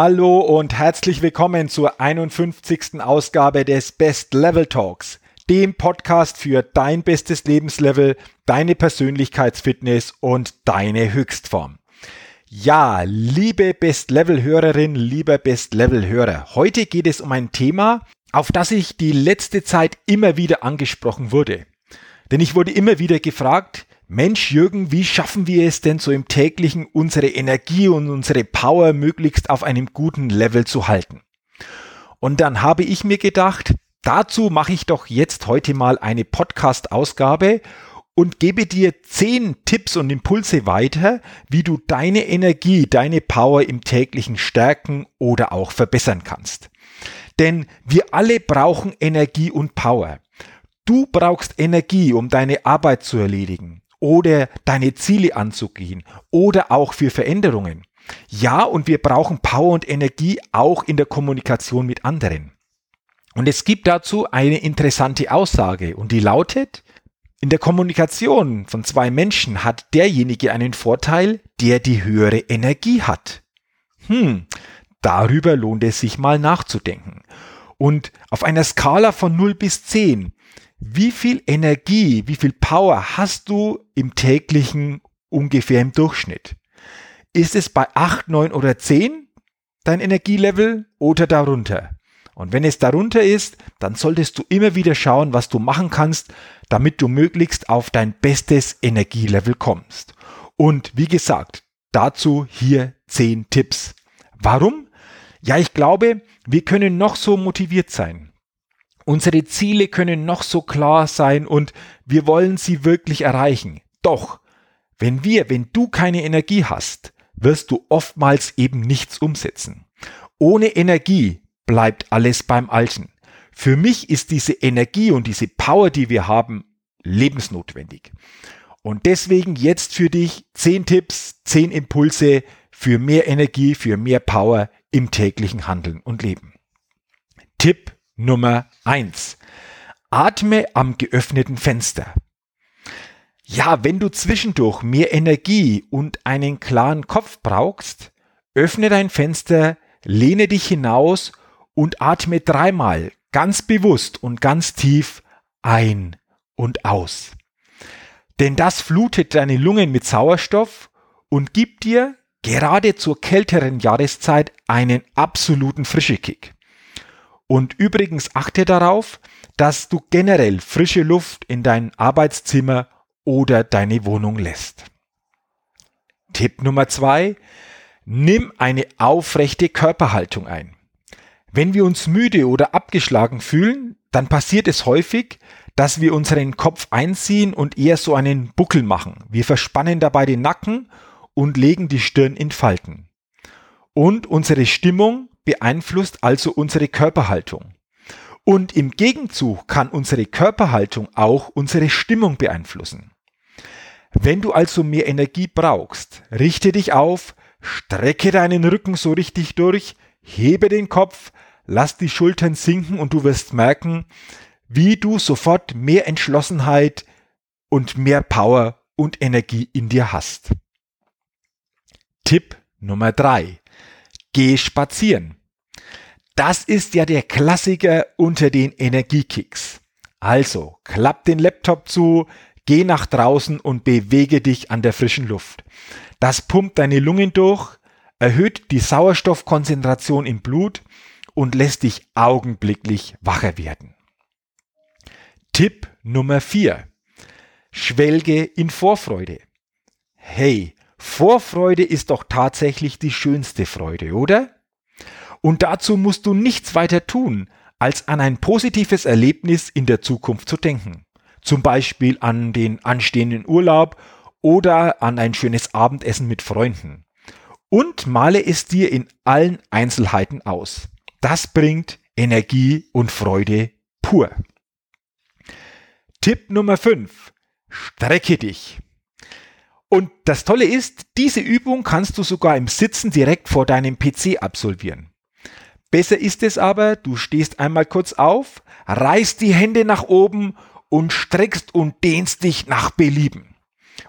Hallo und herzlich willkommen zur 51. Ausgabe des Best Level Talks, dem Podcast für dein bestes Lebenslevel, deine Persönlichkeitsfitness und deine Höchstform. Ja, liebe Best Level Hörerin, lieber Best Level Hörer, heute geht es um ein Thema, auf das ich die letzte Zeit immer wieder angesprochen wurde. Denn ich wurde immer wieder gefragt, Mensch, Jürgen, wie schaffen wir es denn so im täglichen, unsere Energie und unsere Power möglichst auf einem guten Level zu halten? Und dann habe ich mir gedacht, dazu mache ich doch jetzt heute mal eine Podcast-Ausgabe und gebe dir zehn Tipps und Impulse weiter, wie du deine Energie, deine Power im täglichen stärken oder auch verbessern kannst. Denn wir alle brauchen Energie und Power. Du brauchst Energie, um deine Arbeit zu erledigen oder deine Ziele anzugehen oder auch für Veränderungen. Ja, und wir brauchen Power und Energie auch in der Kommunikation mit anderen. Und es gibt dazu eine interessante Aussage und die lautet, in der Kommunikation von zwei Menschen hat derjenige einen Vorteil, der die höhere Energie hat. Hm, darüber lohnt es sich mal nachzudenken. Und auf einer Skala von 0 bis 10 wie viel Energie, wie viel Power hast du im täglichen ungefähr im Durchschnitt? Ist es bei 8, 9 oder 10 dein Energielevel oder darunter? Und wenn es darunter ist, dann solltest du immer wieder schauen, was du machen kannst, damit du möglichst auf dein bestes Energielevel kommst. Und wie gesagt, dazu hier 10 Tipps. Warum? Ja, ich glaube, wir können noch so motiviert sein. Unsere Ziele können noch so klar sein und wir wollen sie wirklich erreichen. Doch, wenn wir, wenn du keine Energie hast, wirst du oftmals eben nichts umsetzen. Ohne Energie bleibt alles beim Alten. Für mich ist diese Energie und diese Power, die wir haben, lebensnotwendig. Und deswegen jetzt für dich zehn Tipps, zehn Impulse für mehr Energie, für mehr Power im täglichen Handeln und Leben. Tipp Nummer eins: Atme am geöffneten Fenster. Ja, wenn du zwischendurch mehr Energie und einen klaren Kopf brauchst, öffne dein Fenster, lehne dich hinaus und atme dreimal ganz bewusst und ganz tief ein und aus. Denn das flutet deine Lungen mit Sauerstoff und gibt dir gerade zur kälteren Jahreszeit einen absoluten Frischekick. Und übrigens achte darauf, dass du generell frische Luft in dein Arbeitszimmer oder deine Wohnung lässt. Tipp Nummer zwei: Nimm eine aufrechte Körperhaltung ein. Wenn wir uns müde oder abgeschlagen fühlen, dann passiert es häufig, dass wir unseren Kopf einziehen und eher so einen Buckel machen. Wir verspannen dabei den Nacken und legen die Stirn in Falten. Und unsere Stimmung beeinflusst also unsere Körperhaltung. Und im Gegenzug kann unsere Körperhaltung auch unsere Stimmung beeinflussen. Wenn du also mehr Energie brauchst, richte dich auf, strecke deinen Rücken so richtig durch, hebe den Kopf, lass die Schultern sinken und du wirst merken, wie du sofort mehr Entschlossenheit und mehr Power und Energie in dir hast. Tipp Nummer drei: Geh spazieren. Das ist ja der Klassiker unter den Energiekicks. Also, klapp den Laptop zu, geh nach draußen und bewege dich an der frischen Luft. Das pumpt deine Lungen durch, erhöht die Sauerstoffkonzentration im Blut und lässt dich augenblicklich wacher werden. Tipp Nummer 4. Schwelge in Vorfreude. Hey, Vorfreude ist doch tatsächlich die schönste Freude, oder? Und dazu musst du nichts weiter tun, als an ein positives Erlebnis in der Zukunft zu denken. Zum Beispiel an den anstehenden Urlaub oder an ein schönes Abendessen mit Freunden. Und male es dir in allen Einzelheiten aus. Das bringt Energie und Freude pur. Tipp Nummer 5. Strecke dich. Und das Tolle ist, diese Übung kannst du sogar im Sitzen direkt vor deinem PC absolvieren. Besser ist es aber, du stehst einmal kurz auf, reißt die Hände nach oben und streckst und dehnst dich nach Belieben.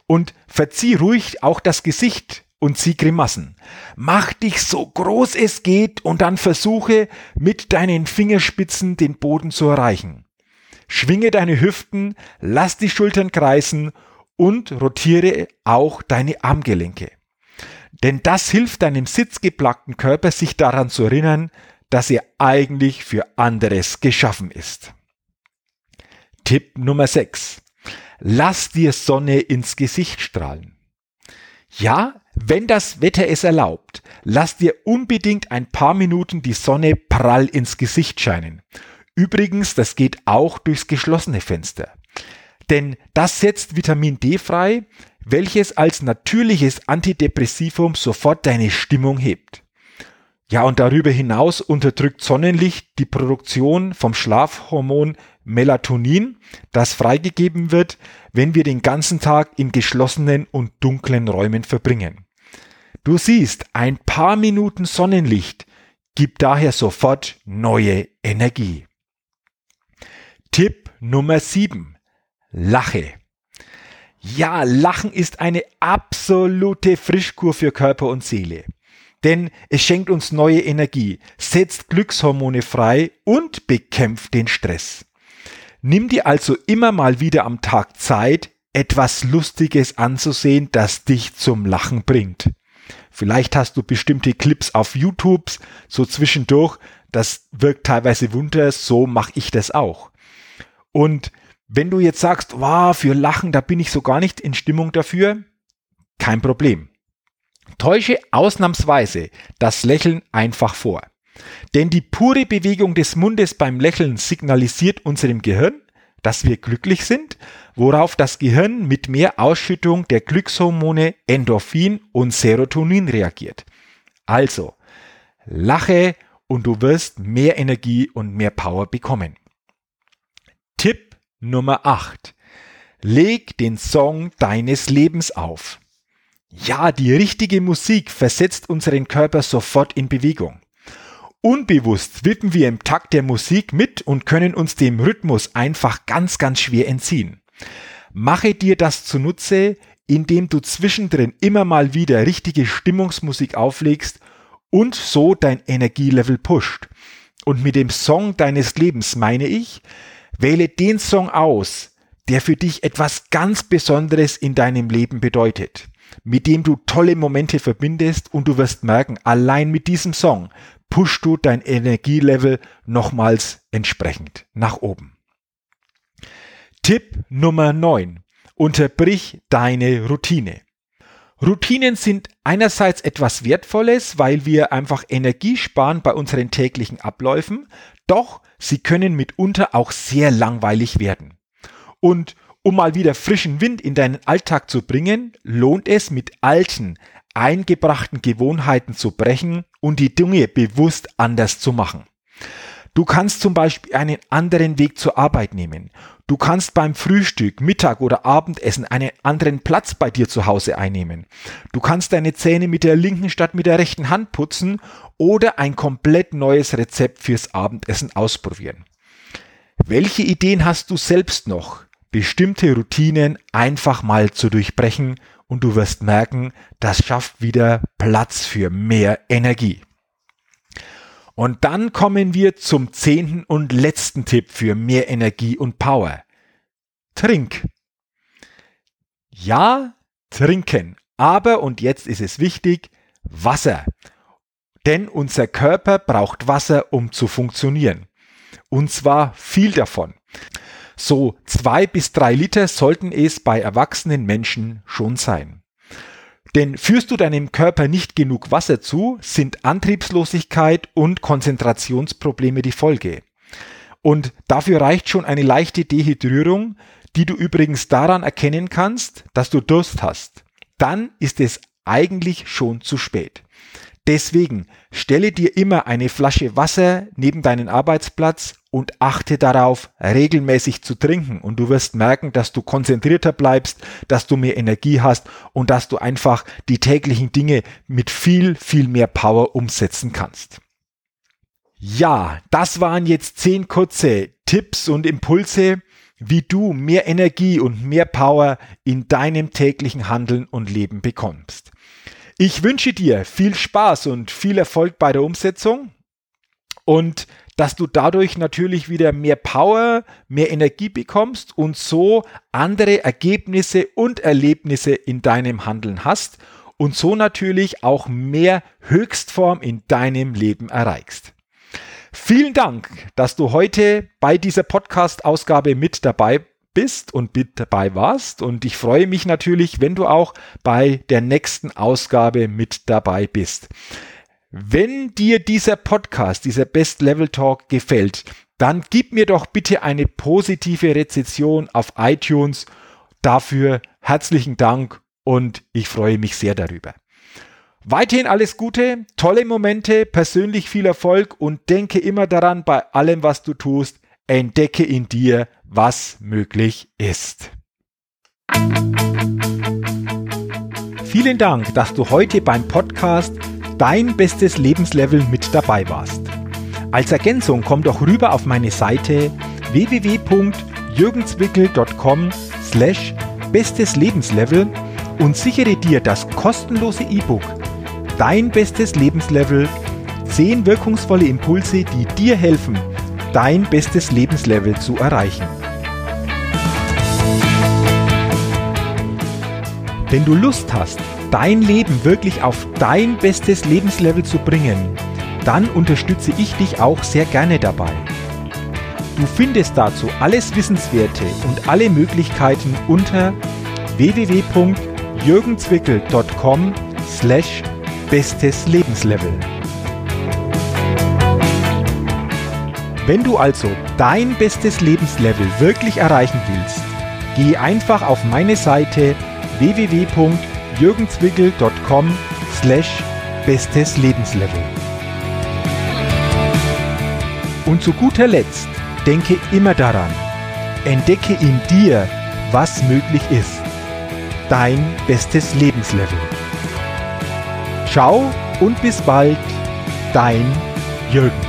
Und verzieh ruhig auch das Gesicht und zieh Grimassen. Mach dich so groß es geht und dann versuche mit deinen Fingerspitzen den Boden zu erreichen. Schwinge deine Hüften, lass die Schultern kreisen und rotiere auch deine Armgelenke. Denn das hilft deinem sitzgeplagten Körper, sich daran zu erinnern, dass er eigentlich für anderes geschaffen ist. Tipp Nummer 6. Lass dir Sonne ins Gesicht strahlen. Ja, wenn das Wetter es erlaubt, lass dir unbedingt ein paar Minuten die Sonne prall ins Gesicht scheinen. Übrigens, das geht auch durchs geschlossene Fenster. Denn das setzt Vitamin D frei, welches als natürliches Antidepressivum sofort deine Stimmung hebt. Ja, und darüber hinaus unterdrückt Sonnenlicht die Produktion vom Schlafhormon Melatonin, das freigegeben wird, wenn wir den ganzen Tag in geschlossenen und dunklen Räumen verbringen. Du siehst, ein paar Minuten Sonnenlicht gibt daher sofort neue Energie. Tipp Nummer 7. Lache. Ja, Lachen ist eine absolute Frischkur für Körper und Seele. Denn es schenkt uns neue Energie, setzt Glückshormone frei und bekämpft den Stress. Nimm dir also immer mal wieder am Tag Zeit, etwas Lustiges anzusehen, das dich zum Lachen bringt. Vielleicht hast du bestimmte Clips auf YouTube so zwischendurch, das wirkt teilweise Wunder, so mache ich das auch. Und wenn du jetzt sagst, wow, für Lachen, da bin ich so gar nicht in Stimmung dafür, kein Problem. Täusche ausnahmsweise das Lächeln einfach vor. Denn die pure Bewegung des Mundes beim Lächeln signalisiert unserem Gehirn, dass wir glücklich sind, worauf das Gehirn mit mehr Ausschüttung der Glückshormone Endorphin und Serotonin reagiert. Also, lache und du wirst mehr Energie und mehr Power bekommen. Nummer 8. Leg den Song deines Lebens auf. Ja, die richtige Musik versetzt unseren Körper sofort in Bewegung. Unbewusst wippen wir im Takt der Musik mit und können uns dem Rhythmus einfach ganz, ganz schwer entziehen. Mache dir das zunutze, indem du zwischendrin immer mal wieder richtige Stimmungsmusik auflegst und so dein Energielevel pusht. Und mit dem Song deines Lebens meine ich, wähle den Song aus, der für dich etwas ganz Besonderes in deinem Leben bedeutet, mit dem du tolle Momente verbindest und du wirst merken, allein mit diesem Song pushst du dein Energielevel nochmals entsprechend nach oben. Tipp Nummer 9. Unterbrich deine Routine. Routinen sind einerseits etwas Wertvolles, weil wir einfach Energie sparen bei unseren täglichen Abläufen, doch sie können mitunter auch sehr langweilig werden. Und um mal wieder frischen Wind in deinen Alltag zu bringen, lohnt es mit alten, eingebrachten Gewohnheiten zu brechen und die Dinge bewusst anders zu machen. Du kannst zum Beispiel einen anderen Weg zur Arbeit nehmen. Du kannst beim Frühstück, Mittag oder Abendessen einen anderen Platz bei dir zu Hause einnehmen. Du kannst deine Zähne mit der linken statt mit der rechten Hand putzen oder ein komplett neues Rezept fürs Abendessen ausprobieren. Welche Ideen hast du selbst noch, bestimmte Routinen einfach mal zu durchbrechen und du wirst merken, das schafft wieder Platz für mehr Energie. Und dann kommen wir zum zehnten und letzten Tipp für mehr Energie und Power. Trink. Ja, trinken. Aber, und jetzt ist es wichtig, Wasser. Denn unser Körper braucht Wasser, um zu funktionieren. Und zwar viel davon. So zwei bis drei Liter sollten es bei erwachsenen Menschen schon sein. Denn führst du deinem Körper nicht genug Wasser zu, sind Antriebslosigkeit und Konzentrationsprobleme die Folge. Und dafür reicht schon eine leichte Dehydrierung, die du übrigens daran erkennen kannst, dass du Durst hast, dann ist es eigentlich schon zu spät. Deswegen stelle dir immer eine Flasche Wasser neben deinen Arbeitsplatz und achte darauf, regelmäßig zu trinken. Und du wirst merken, dass du konzentrierter bleibst, dass du mehr Energie hast und dass du einfach die täglichen Dinge mit viel, viel mehr Power umsetzen kannst. Ja, das waren jetzt zehn kurze Tipps und Impulse, wie du mehr Energie und mehr Power in deinem täglichen Handeln und Leben bekommst. Ich wünsche dir viel Spaß und viel Erfolg bei der Umsetzung und dass du dadurch natürlich wieder mehr Power, mehr Energie bekommst und so andere Ergebnisse und Erlebnisse in deinem Handeln hast und so natürlich auch mehr Höchstform in deinem Leben erreichst. Vielen Dank, dass du heute bei dieser Podcast-Ausgabe mit dabei bist und mit dabei warst. Und ich freue mich natürlich, wenn du auch bei der nächsten Ausgabe mit dabei bist. Wenn dir dieser Podcast, dieser Best Level Talk gefällt, dann gib mir doch bitte eine positive Rezession auf iTunes. Dafür herzlichen Dank und ich freue mich sehr darüber. Weiterhin alles Gute, tolle Momente, persönlich viel Erfolg und denke immer daran, bei allem, was du tust, entdecke in dir, was möglich ist. Vielen Dank, dass du heute beim Podcast Dein bestes Lebenslevel mit dabei warst. Als Ergänzung komm doch rüber auf meine Seite www.jürgenswickel.com slash bestes Lebenslevel und sichere dir das kostenlose E-Book Dein bestes Lebenslevel 10 wirkungsvolle Impulse, die dir helfen, dein bestes Lebenslevel zu erreichen. Wenn du Lust hast, dein Leben wirklich auf dein bestes Lebenslevel zu bringen, dann unterstütze ich dich auch sehr gerne dabei. Du findest dazu alles Wissenswerte und alle Möglichkeiten unter www.jürgenzwickel.com slash bestes Lebenslevel. Wenn du also dein bestes Lebenslevel wirklich erreichen willst, geh einfach auf meine Seite www.jürgenzwickel.com slash bestes Lebenslevel. Und zu guter Letzt, denke immer daran, entdecke in dir, was möglich ist. Dein bestes Lebenslevel. Ciao und bis bald, dein Jürgen.